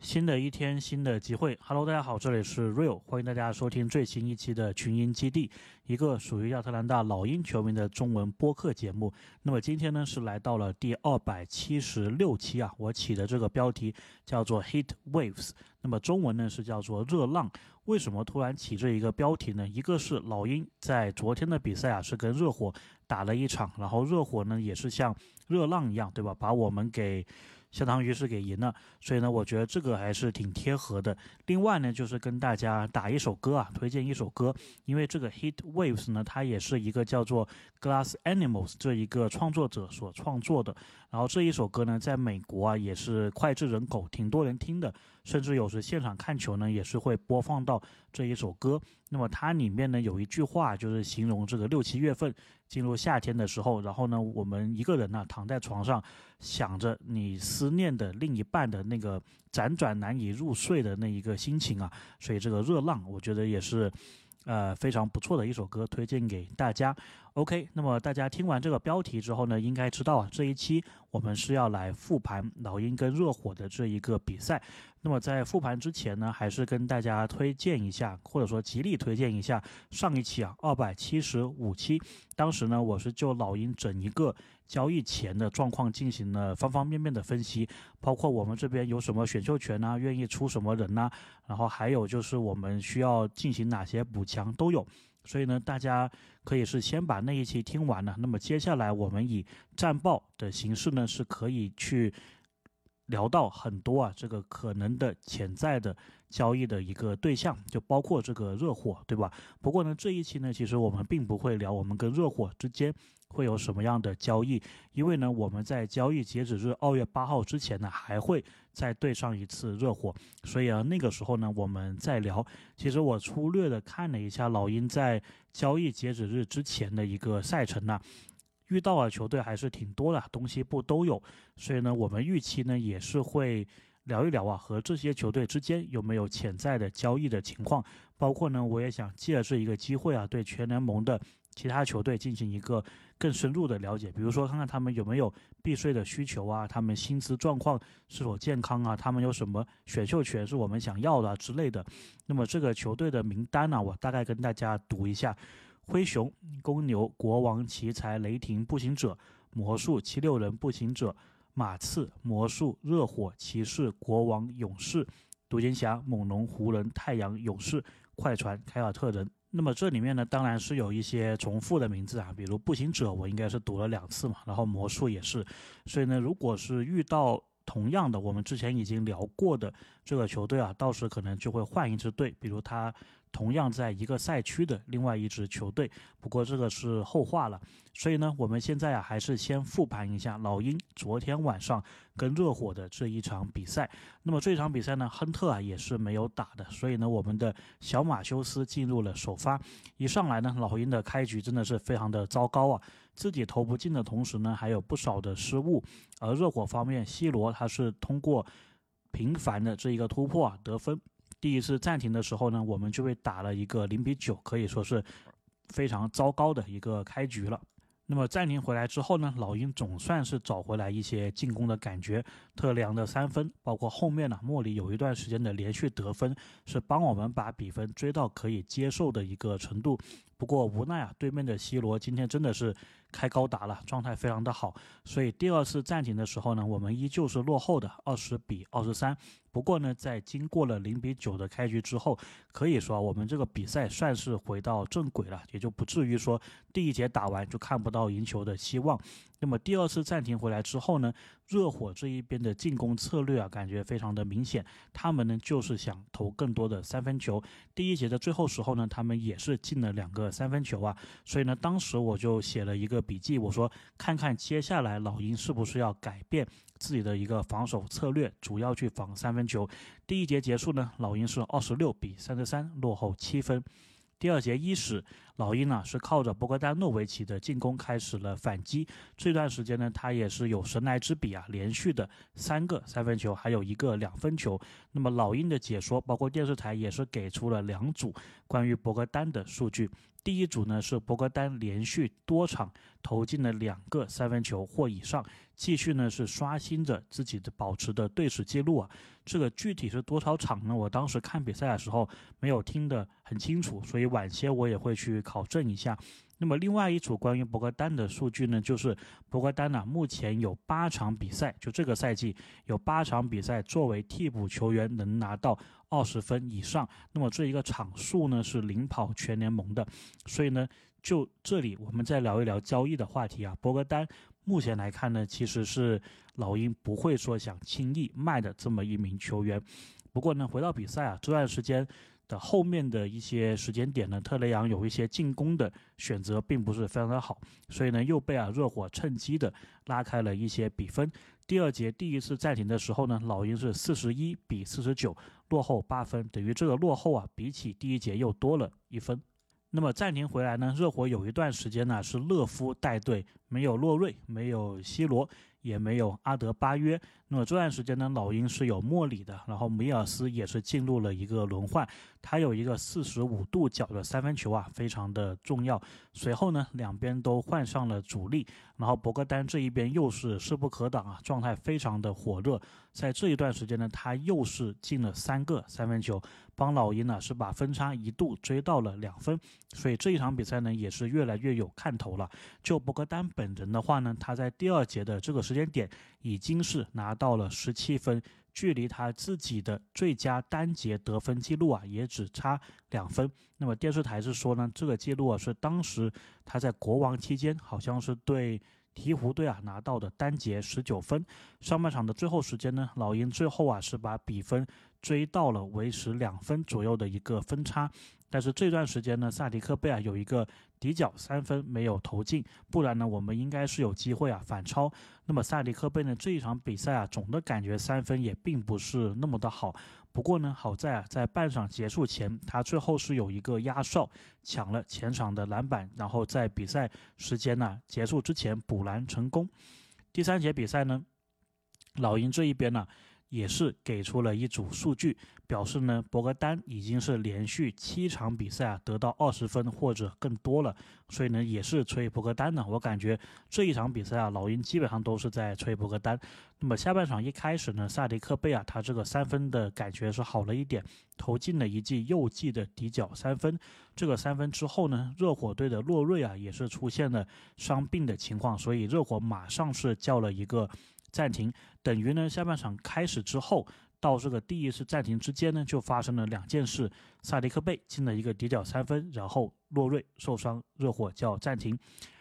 新的一天，新的机会。Hello，大家好，这里是 Real，欢迎大家收听最新一期的群英基地，一个属于亚特兰大老鹰球迷的中文播客节目。那么今天呢，是来到了第二百七十六期啊，我起的这个标题叫做 Heat Waves，那么中文呢是叫做热浪。为什么突然起这一个标题呢？一个是老鹰在昨天的比赛啊，是跟热火打了一场，然后热火呢也是像热浪一样，对吧？把我们给。相当于是给赢了，所以呢，我觉得这个还是挺贴合的。另外呢，就是跟大家打一首歌啊，推荐一首歌，因为这个 Heat Waves 呢，它也是一个叫做 Glass Animals 这一个创作者所创作的。然后这一首歌呢，在美国啊也是脍炙人口，挺多人听的，甚至有时现场看球呢也是会播放到这一首歌。那么它里面呢有一句话，就是形容这个六七月份进入夏天的时候，然后呢我们一个人呢躺在床上，想着你思念的另一半的那个辗转难以入睡的那一个心情啊，所以这个热浪我觉得也是。呃，非常不错的一首歌，推荐给大家。OK，那么大家听完这个标题之后呢，应该知道啊，这一期我们是要来复盘老鹰跟热火的这一个比赛。那么在复盘之前呢，还是跟大家推荐一下，或者说极力推荐一下上一期啊，二百七十五期。当时呢，我是就老鹰整一个交易前的状况进行了方方面面的分析，包括我们这边有什么选秀权呐，愿意出什么人呐，然后还有就是我们需要进行哪些补强都有。所以呢，大家可以是先把那一期听完了，那么接下来我们以战报的形式呢，是可以去。聊到很多啊，这个可能的潜在的交易的一个对象，就包括这个热火，对吧？不过呢，这一期呢，其实我们并不会聊我们跟热火之间会有什么样的交易，因为呢，我们在交易截止日二月八号之前呢，还会再对上一次热火，所以啊，那个时候呢，我们再聊。其实我粗略的看了一下老鹰在交易截止日之前的一个赛程呢。遇到啊球队还是挺多的，东西部都有，所以呢，我们预期呢也是会聊一聊啊，和这些球队之间有没有潜在的交易的情况，包括呢，我也想借着这一个机会啊，对全联盟的其他球队进行一个更深入的了解，比如说看看他们有没有避税的需求啊，他们薪资状况是否健康啊，他们有什么选秀权是我们想要的之类的。那么这个球队的名单呢，我大概跟大家读一下。灰熊、公牛、国王、奇才、雷霆、步行者、魔术、七六人、步行者、马刺、魔术、热火、骑士、国王、勇士、独行侠、猛龙、湖人、太阳、勇士、快船、凯尔特人。那么这里面呢，当然是有一些重复的名字啊，比如步行者，我应该是读了两次嘛，然后魔术也是。所以呢，如果是遇到同样的，我们之前已经聊过的这个球队啊，到时可能就会换一支队，比如他。同样在一个赛区的另外一支球队，不过这个是后话了。所以呢，我们现在啊，还是先复盘一下老鹰昨天晚上跟热火的这一场比赛。那么这场比赛呢，亨特啊也是没有打的，所以呢，我们的小马修斯进入了首发。一上来呢，老鹰的开局真的是非常的糟糕啊，自己投不进的同时呢，还有不少的失误。而热火方面，C 罗他是通过频繁的这一个突破啊得分。第一次暂停的时候呢，我们就被打了一个零比九，可以说是非常糟糕的一个开局了。那么暂停回来之后呢，老鹰总算是找回来一些进攻的感觉。特良的三分，包括后面呢，莫里有一段时间的连续得分，是帮我们把比分追到可以接受的一个程度。不过无奈啊，对面的 C 罗今天真的是开高达了，状态非常的好。所以第二次暂停的时候呢，我们依旧是落后的二十比二十三。不过呢，在经过了零比九的开局之后，可以说我们这个比赛算是回到正轨了，也就不至于说第一节打完就看不到赢球的希望。那么第二次暂停回来之后呢，热火这一边的进攻策略啊，感觉非常的明显，他们呢就是想投更多的三分球。第一节的最后时候呢，他们也是进了两个三分球啊，所以呢，当时我就写了一个笔记，我说看看接下来老鹰是不是要改变自己的一个防守策略，主要去防三分球。第一节结束呢，老鹰是二十六比三十三落后七分。第二节伊始，老鹰呢是靠着博格丹诺维奇的进攻开始了反击。这段时间呢，他也是有神来之笔啊，连续的三个三分球，还有一个两分球。那么老鹰的解说，包括电视台也是给出了两组关于博格丹的数据。第一组呢是博格丹连续多场投进了两个三分球或以上，继续呢是刷新着自己的保持的队史记录啊。这个具体是多少场呢？我当时看比赛的时候没有听得很清楚，所以晚些我也会去考证一下。那么另外一组关于博格丹的数据呢，就是博格丹呢目前有八场比赛，就这个赛季有八场比赛作为替补球员能拿到二十分以上。那么这一个场数呢是领跑全联盟的。所以呢，就这里我们再聊一聊交易的话题啊。博格丹目前来看呢，其实是老鹰不会说想轻易卖的这么一名球员。不过呢，回到比赛啊，这段时间。的后面的一些时间点呢，特雷杨有一些进攻的选择并不是非常的好，所以呢又被啊热火趁机的拉开了一些比分。第二节第一次暂停的时候呢，老鹰是四十一比四十九落后八分，等于这个落后啊比起第一节又多了一分。那么暂停回来呢，热火有一段时间呢是乐夫带队，没有洛瑞，没有西罗。也没有阿德巴约。那么这段时间呢，老鹰是有莫里的，然后米尔斯也是进入了一个轮换，他有一个四十五度角的三分球啊，非常的重要。随后呢，两边都换上了主力，然后博格丹这一边又是势不可挡啊，状态非常的火热。在这一段时间呢，他又是进了三个三分球，帮老鹰呢是把分差一度追到了两分。所以这一场比赛呢，也是越来越有看头了。就博格丹本人的话呢，他在第二节的这个时间点已经是拿到了十七分，距离他自己的最佳单节得分记录啊，也只差两分。那么电视台是说呢，这个记录啊是当时他在国王期间，好像是对鹈鹕队啊拿到的单节十九分。上半场的最后时间呢，老鹰最后啊是把比分追到了维持两分左右的一个分差。但是这段时间呢，萨迪克贝啊有一个底角三分没有投进，不然呢我们应该是有机会啊反超。那么萨迪克贝呢这一场比赛啊总的感觉三分也并不是那么的好。不过呢好在啊在半场结束前他最后是有一个压哨抢了前场的篮板，然后在比赛时间呢结束之前补篮成功。第三节比赛呢，老鹰这一边呢。也是给出了一组数据，表示呢，博格丹已经是连续七场比赛啊得到二十分或者更多了，所以呢也是吹博格丹呢。我感觉这一场比赛啊，老鹰基本上都是在吹博格丹。那么下半场一开始呢，萨迪克贝啊，他这个三分的感觉是好了一点，投进了一记右记的底角三分。这个三分之后呢，热火队的洛瑞啊也是出现了伤病的情况，所以热火马上是叫了一个。暂停等于呢，下半场开始之后到这个第一次暂停之间呢，就发生了两件事：萨迪克贝进了一个底角三分，然后洛瑞受伤，热火叫暂停。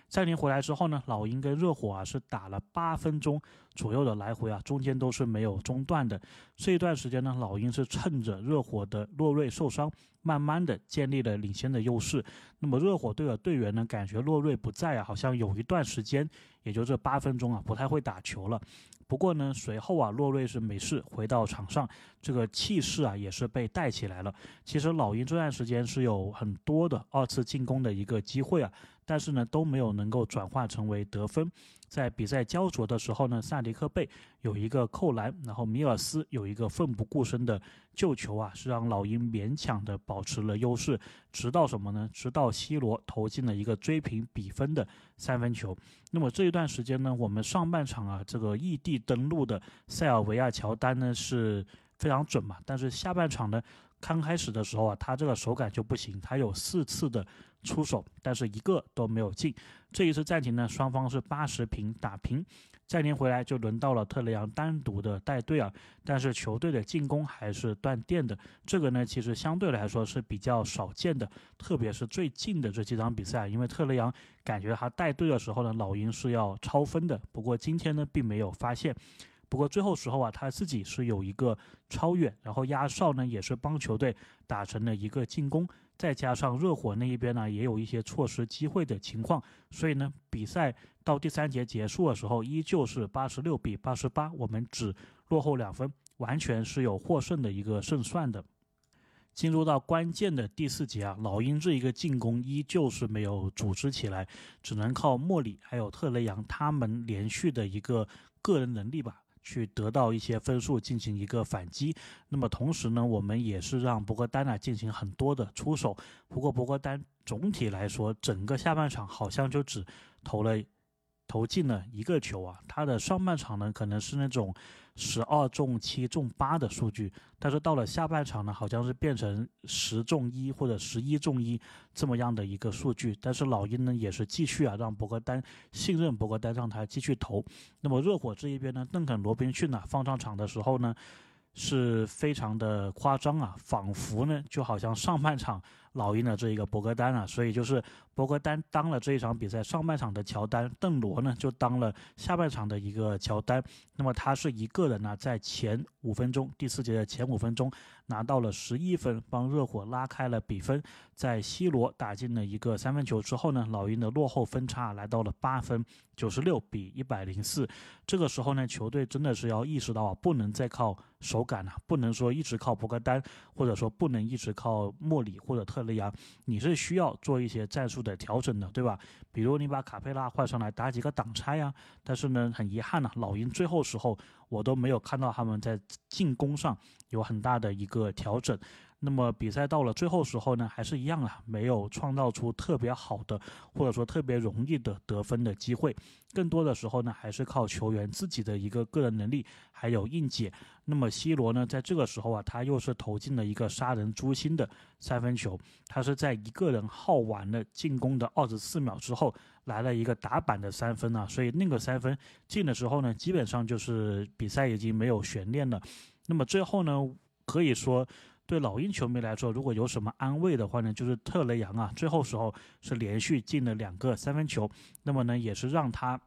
暂停回来之后呢，老鹰跟热火啊是打了八分钟左右的来回啊，中间都是没有中断的。这一段时间呢，老鹰是趁着热火的洛瑞受伤，慢慢的建立了领先的优势。那么热火队的队员呢，感觉洛瑞不在啊，好像有一段时间，也就这八分钟啊，不太会打球了。不过呢，随后啊，洛瑞是没事回到场上，这个气势啊也是被带起来了。其实老鹰这段时间是有很多的二次进攻的一个机会啊，但是呢都没有能够转化成为得分。在比赛焦灼的时候呢，萨迪克贝有一个扣篮，然后米尔斯有一个奋不顾身的救球啊，是让老鹰勉强的保持了优势。直到什么呢？直到西罗投进了一个追平比分的三分球。那么这一段时间呢，我们上半场啊，这个异地登陆的塞尔维亚乔丹呢是非常准嘛，但是下半场呢，刚开始的时候啊，他这个手感就不行，他有四次的。出手，但是一个都没有进。这一次暂停呢，双方是八十平打平。暂停回来就轮到了特雷杨单独的带队啊，但是球队的进攻还是断电的。这个呢，其实相对来说是比较少见的，特别是最近的这几场比赛，因为特雷杨感觉他带队的时候呢，老鹰是要超分的。不过今天呢，并没有发现。不过最后时候啊，他自己是有一个超越，然后压哨呢，也是帮球队打成了一个进攻。再加上热火那一边呢，也有一些错失机会的情况，所以呢，比赛到第三节结束的时候，依旧是八十六比八十八，我们只落后两分，完全是有获胜的一个胜算的。进入到关键的第四节啊，老鹰这一个进攻依旧是没有组织起来，只能靠莫里还有特雷杨他们连续的一个个人能力吧。去得到一些分数进行一个反击。那么同时呢，我们也是让博格丹呢进行很多的出手。不过博格丹总体来说，整个下半场好像就只投了。投进了一个球啊，他的上半场呢可能是那种十二中七中八的数据，但是到了下半场呢，好像是变成十中一或者十一中一这么样的一个数据。但是老鹰呢也是继续啊让博格丹信任博格丹让他继续投。那么热火这一边呢，邓肯罗宾逊呢放上场的时候呢。是非常的夸张啊，仿佛呢就好像上半场老鹰的这一个博格丹啊，所以就是博格丹当了这一场比赛上半场的乔丹，邓罗呢就当了下半场的一个乔丹。那么他是一个人呢，在前五分钟，第四节的前五分钟拿到了十一分，帮热火拉开了比分。在 C 罗打进了一个三分球之后呢，老鹰的落后分差来到了八分，九十六比一百零四。这个时候呢，球队真的是要意识到啊，不能再靠手感了，不能说一直靠博格丹，或者说不能一直靠莫里或者特雷杨，你是需要做一些战术的调整的，对吧？比如你把卡佩拉换上来打几个挡拆呀。但是呢，很遗憾呢，老鹰最后时候我都没有看到他们在进攻上有很大的一个个调整。那么比赛到了最后时候呢，还是一样啊，没有创造出特别好的或者说特别容易的得分的机会，更多的时候呢，还是靠球员自己的一个个人能力还有应解。那么 C 罗呢，在这个时候啊，他又是投进了一个杀人诛心的三分球，他是在一个人耗完了进攻的二十四秒之后来了一个打板的三分啊，所以那个三分进的时候呢，基本上就是比赛已经没有悬念了。那么最后呢，可以说。对老鹰球迷来说，如果有什么安慰的话呢，就是特雷杨啊，最后时候是连续进了两个三分球，那么呢，也是让他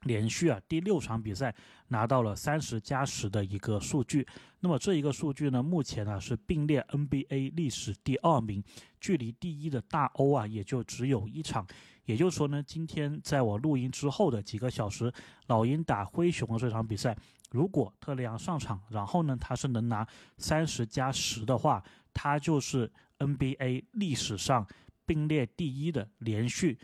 连续啊第六场比赛拿到了三十加十的一个数据。那么这一个数据呢，目前呢是并列 NBA 历史第二名，距离第一的大欧啊也就只有一场。也就是说呢，今天在我录音之后的几个小时，老鹰打灰熊的这场比赛。如果特雷杨上场，然后呢，他是能拿三十加十的话，他就是 NBA 历史上并列第一的连续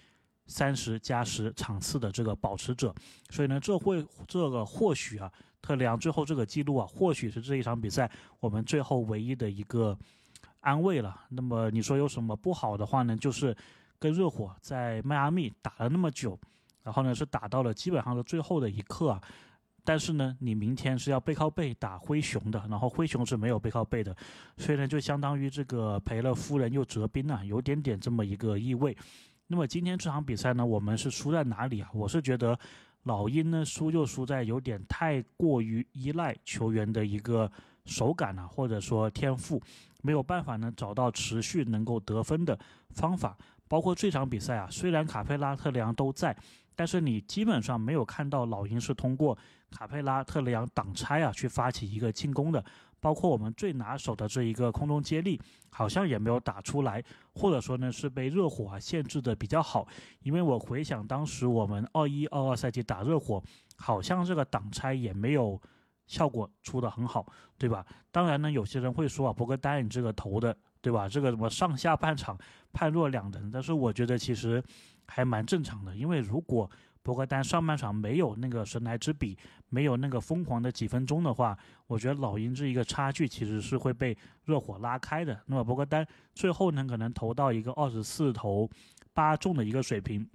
三十加十场次的这个保持者。所以呢，这会这个或许啊，特雷杨最后这个记录啊，或许是这一场比赛我们最后唯一的一个安慰了。那么你说有什么不好的话呢？就是跟热火在迈阿密打了那么久，然后呢是打到了基本上的最后的一刻啊。但是呢，你明天是要背靠背打灰熊的，然后灰熊是没有背靠背的，所以呢，就相当于这个赔了夫人又折兵啊，有点点这么一个意味。那么今天这场比赛呢，我们是输在哪里啊？我是觉得老鹰呢输就输在有点太过于依赖球员的一个手感啊，或者说天赋，没有办法呢找到持续能够得分的方法。包括这场比赛啊，虽然卡佩拉、特雷杨都在。但是你基本上没有看到老鹰是通过卡佩拉、特雷杨挡拆啊去发起一个进攻的，包括我们最拿手的这一个空中接力，好像也没有打出来，或者说呢是被热火啊限制的比较好。因为我回想当时我们二一、二二赛季打热火，好像这个挡拆也没有效果出的很好，对吧？当然呢，有些人会说啊，博格丹你这个投的，对吧？这个什么上下半场判若两人，但是我觉得其实。还蛮正常的，因为如果不过，但上半场没有那个神来之笔，没有那个疯狂的几分钟的话，我觉得老鹰这一个差距其实是会被热火拉开的。那么不过丹最后呢，可能投到一个二十四投八中的一个水平，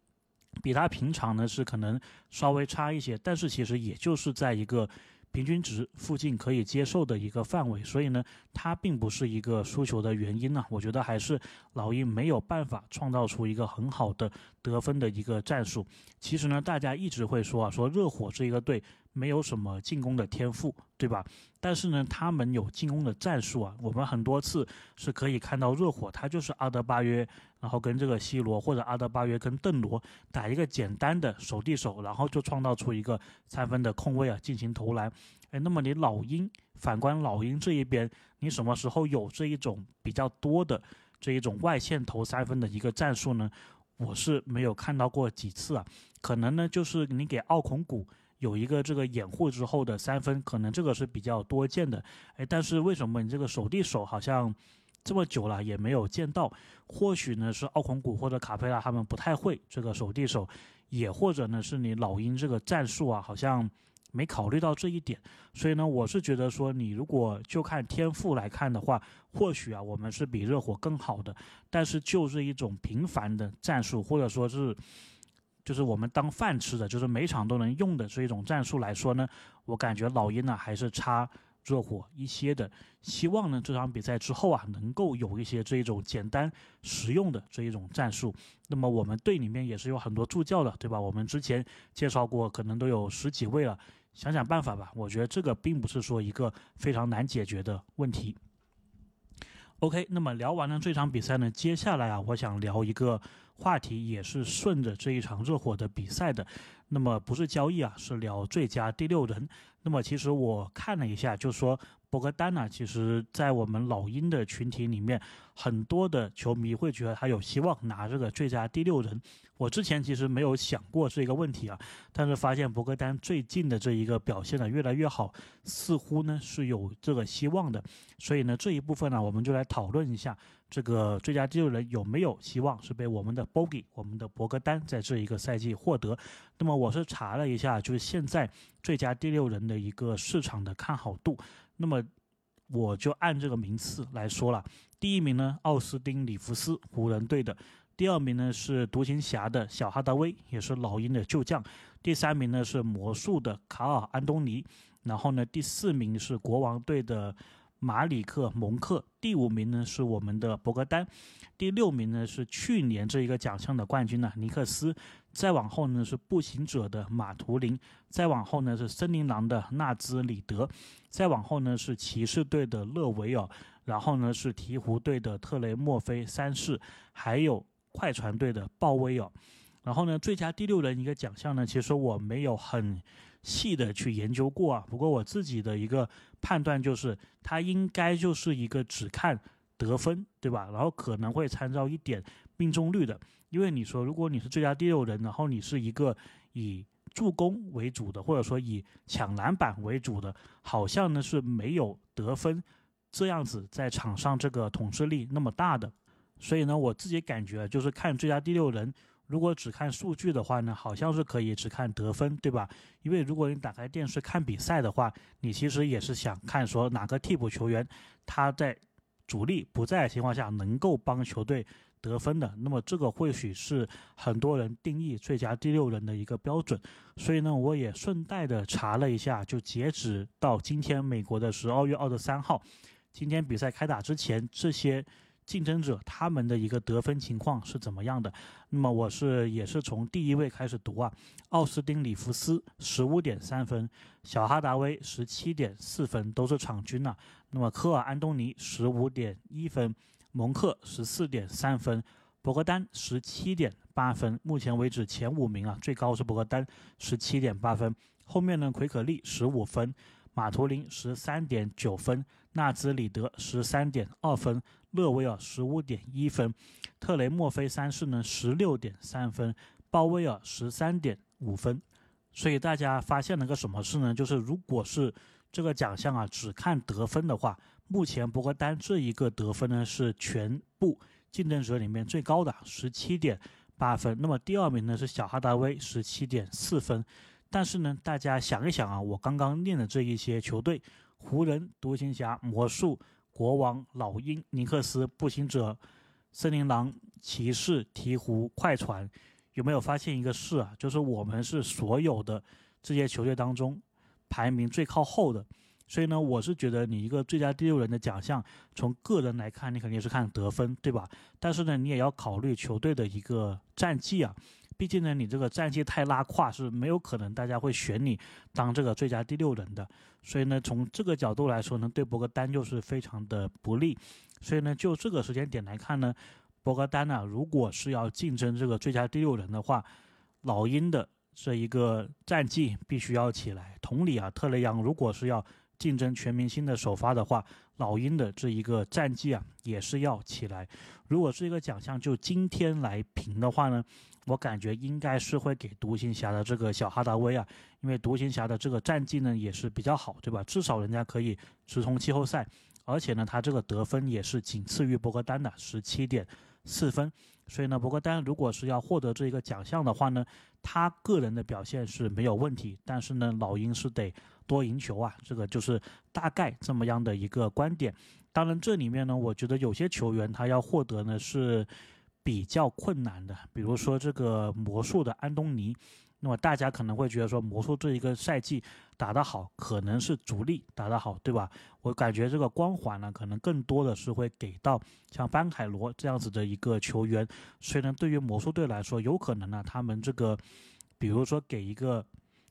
比他平常呢是可能稍微差一些，但是其实也就是在一个。平均值附近可以接受的一个范围，所以呢，它并不是一个输球的原因呢。我觉得还是老鹰没有办法创造出一个很好的得分的一个战术。其实呢，大家一直会说啊，说热火这一个队。没有什么进攻的天赋，对吧？但是呢，他们有进攻的战术啊。我们很多次是可以看到热火，他就是阿德巴约，然后跟这个 C 罗或者阿德巴约跟邓罗打一个简单的手递手，然后就创造出一个三分的空位啊，进行投篮。哎，那么你老鹰，反观老鹰这一边，你什么时候有这一种比较多的这一种外线投三分的一个战术呢？我是没有看到过几次啊。可能呢，就是你给奥孔古。有一个这个掩护之后的三分，可能这个是比较多见的，哎，但是为什么你这个手递手好像这么久了也没有见到？或许呢是奥孔古或者卡佩拉他们不太会这个手递手，也或者呢是你老鹰这个战术啊，好像没考虑到这一点，所以呢，我是觉得说，你如果就看天赋来看的话，或许啊，我们是比热火更好的。但是就是一种频繁的战术，或者说是，就是我们当饭吃的，就是每场都能用的这一种战术来说呢，我感觉老鹰呢还是差热火一些的。希望呢这场比赛之后啊，能够有一些这一种简单实用的这一种战术。那么我们队里面也是有很多助教的，对吧？我们之前介绍过，可能都有十几位了。想想办法吧，我觉得这个并不是说一个非常难解决的问题。OK，那么聊完了这场比赛呢，接下来啊，我想聊一个话题，也是顺着这一场热火的比赛的。那么不是交易啊，是聊最佳第六人。那么其实我看了一下，就说。博格丹呢，其实，在我们老鹰的群体里面，很多的球迷会觉得他有希望拿这个最佳第六人。我之前其实没有想过这个问题啊，但是发现博格丹最近的这一个表现呢越来越好，似乎呢是有这个希望的。所以呢，这一部分呢，我们就来讨论一下这个最佳第六人有没有希望是被我们的 Bogey，我们的博格丹在这一个赛季获得。那么我是查了一下，就是现在最佳第六人的一个市场的看好度。那么我就按这个名次来说了，第一名呢，奥斯汀·里弗斯，湖人队的；第二名呢是独行侠的小哈达威，也是老鹰的旧将；第三名呢是魔术的卡尔·安东尼；然后呢，第四名是国王队的。马里克·蒙克，第五名呢是我们的博格丹，第六名呢是去年这一个奖项的冠军呢尼克斯，再往后呢是步行者的马图林，再往后呢是森林狼的纳兹里德，再往后呢是骑士队的勒维尔，然后呢是鹈鹕队的特雷莫菲三世，还有快船队的鲍威尔，然后呢最佳第六人一个奖项呢，其实我没有很。细的去研究过啊，不过我自己的一个判断就是，他应该就是一个只看得分，对吧？然后可能会参照一点命中率的，因为你说如果你是最佳第六人，然后你是一个以助攻为主的，或者说以抢篮板为主的，好像呢是没有得分这样子在场上这个统治力那么大的，所以呢，我自己感觉就是看最佳第六人。如果只看数据的话呢，好像是可以只看得分，对吧？因为如果你打开电视看比赛的话，你其实也是想看说哪个替补球员他在主力不在的情况下能够帮球队得分的。那么这个或许是很多人定义最佳第六人的一个标准。所以呢，我也顺带的查了一下，就截止到今天美国的十二月二十三号，今天比赛开打之前这些。竞争者他们的一个得分情况是怎么样的？那么我是也是从第一位开始读啊，奥斯汀·里弗斯十五点三分，小哈达威十七点四分，都是场均呐。那么科尔·安东尼十五点一分，蒙克十四点三分，博格丹十七点八分。目前为止前五名啊，最高是博格丹十七点八分，后面呢奎可利十五分，马图林十三点九分，纳兹里德十三点二分。勒维尔十五点一分，特雷莫菲三世呢十六点三分，鲍威尔十三点五分。所以大家发现了个什么事呢？就是如果是这个奖项啊，只看得分的话，目前博格丹这一个得分呢是全部竞争者里面最高的十七点八分。那么第二名呢是小哈达威十七点四分。但是呢，大家想一想啊，我刚刚念的这一些球队，湖人、独行侠、魔术。国王、老鹰、尼克斯、步行者、森林狼、骑士、鹈鹕、快船，有没有发现一个事啊？就是我们是所有的这些球队当中排名最靠后的。所以呢，我是觉得你一个最佳第六人的奖项，从个人来看，你肯定是看得分，对吧？但是呢，你也要考虑球队的一个战绩啊。毕竟呢，你这个战绩太拉胯是没有可能大家会选你当这个最佳第六人的。所以呢，从这个角度来说呢，对博格丹就是非常的不利。所以呢，就这个时间点来看呢，博格丹呢，如果是要竞争这个最佳第六人的话，老鹰的这一个战绩必须要起来。同理啊，特雷杨如果是要竞争全明星的首发的话，老鹰的这一个战绩啊也是要起来。如果是一个奖项就今天来评的话呢？我感觉应该是会给独行侠的这个小哈达威啊，因为独行侠的这个战绩呢也是比较好，对吧？至少人家可以直通季后赛，而且呢他这个得分也是仅次于博格丹的十七点四分。所以呢，博格丹如果是要获得这一个奖项的话呢，他个人的表现是没有问题，但是呢，老鹰是得多赢球啊，这个就是大概这么样的一个观点。当然，这里面呢，我觉得有些球员他要获得呢是比较困难的，比如说这个魔术的安东尼。那么大家可能会觉得说，魔术这一个赛季打得好，可能是主力打得好，对吧？我感觉这个光环呢，可能更多的是会给到像班凯罗这样子的一个球员。所以呢，对于魔术队来说，有可能呢，他们这个，比如说给一个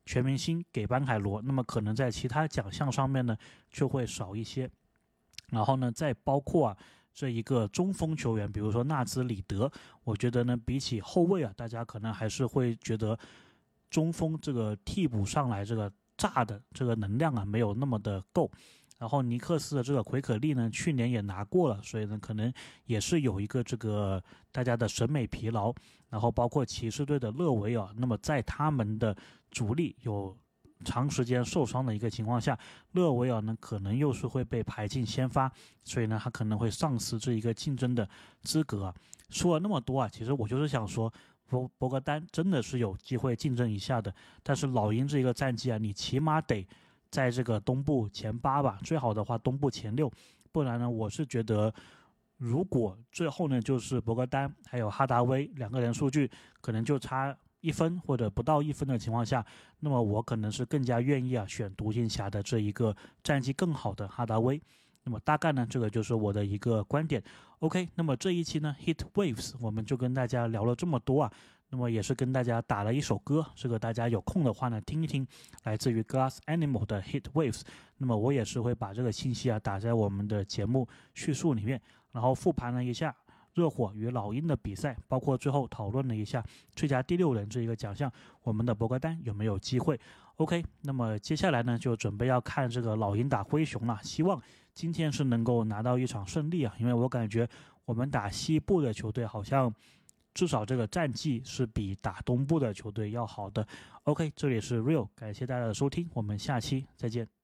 全明星给班凯罗，那么可能在其他奖项上面呢，就会少一些。然后呢，再包括啊，这一个中锋球员，比如说纳兹里德，我觉得呢，比起后卫啊，大家可能还是会觉得。中锋这个替补上来，这个炸的这个能量啊，没有那么的够。然后尼克斯的这个奎可利呢，去年也拿过了，所以呢，可能也是有一个这个大家的审美疲劳。然后包括骑士队的勒维尔，那么在他们的主力有长时间受伤的一个情况下，勒维尔呢可能又是会被排进先发，所以呢，他可能会丧失这一个竞争的资格。说了那么多啊，其实我就是想说。博博格丹真的是有机会竞争一下的，但是老鹰这一个战绩啊，你起码得在这个东部前八吧，最好的话东部前六，不然呢，我是觉得如果最后呢就是博格丹还有哈达威两个人数据可能就差一分或者不到一分的情况下，那么我可能是更加愿意啊选独行侠的这一个战绩更好的哈达威。那么大概呢，这个就是我的一个观点。OK，那么这一期呢，Hit Waves 我们就跟大家聊了这么多啊。那么也是跟大家打了一首歌，这个大家有空的话呢听一听，来自于 Glass Animal 的 Hit Waves。那么我也是会把这个信息啊打在我们的节目叙述里面，然后复盘了一下热火与老鹰的比赛，包括最后讨论了一下最佳第六人这一个奖项，我们的博格丹有没有机会？OK，那么接下来呢就准备要看这个老鹰打灰熊了，希望。今天是能够拿到一场胜利啊，因为我感觉我们打西部的球队好像至少这个战绩是比打东部的球队要好的。OK，这里是 Real，感谢大家的收听，我们下期再见。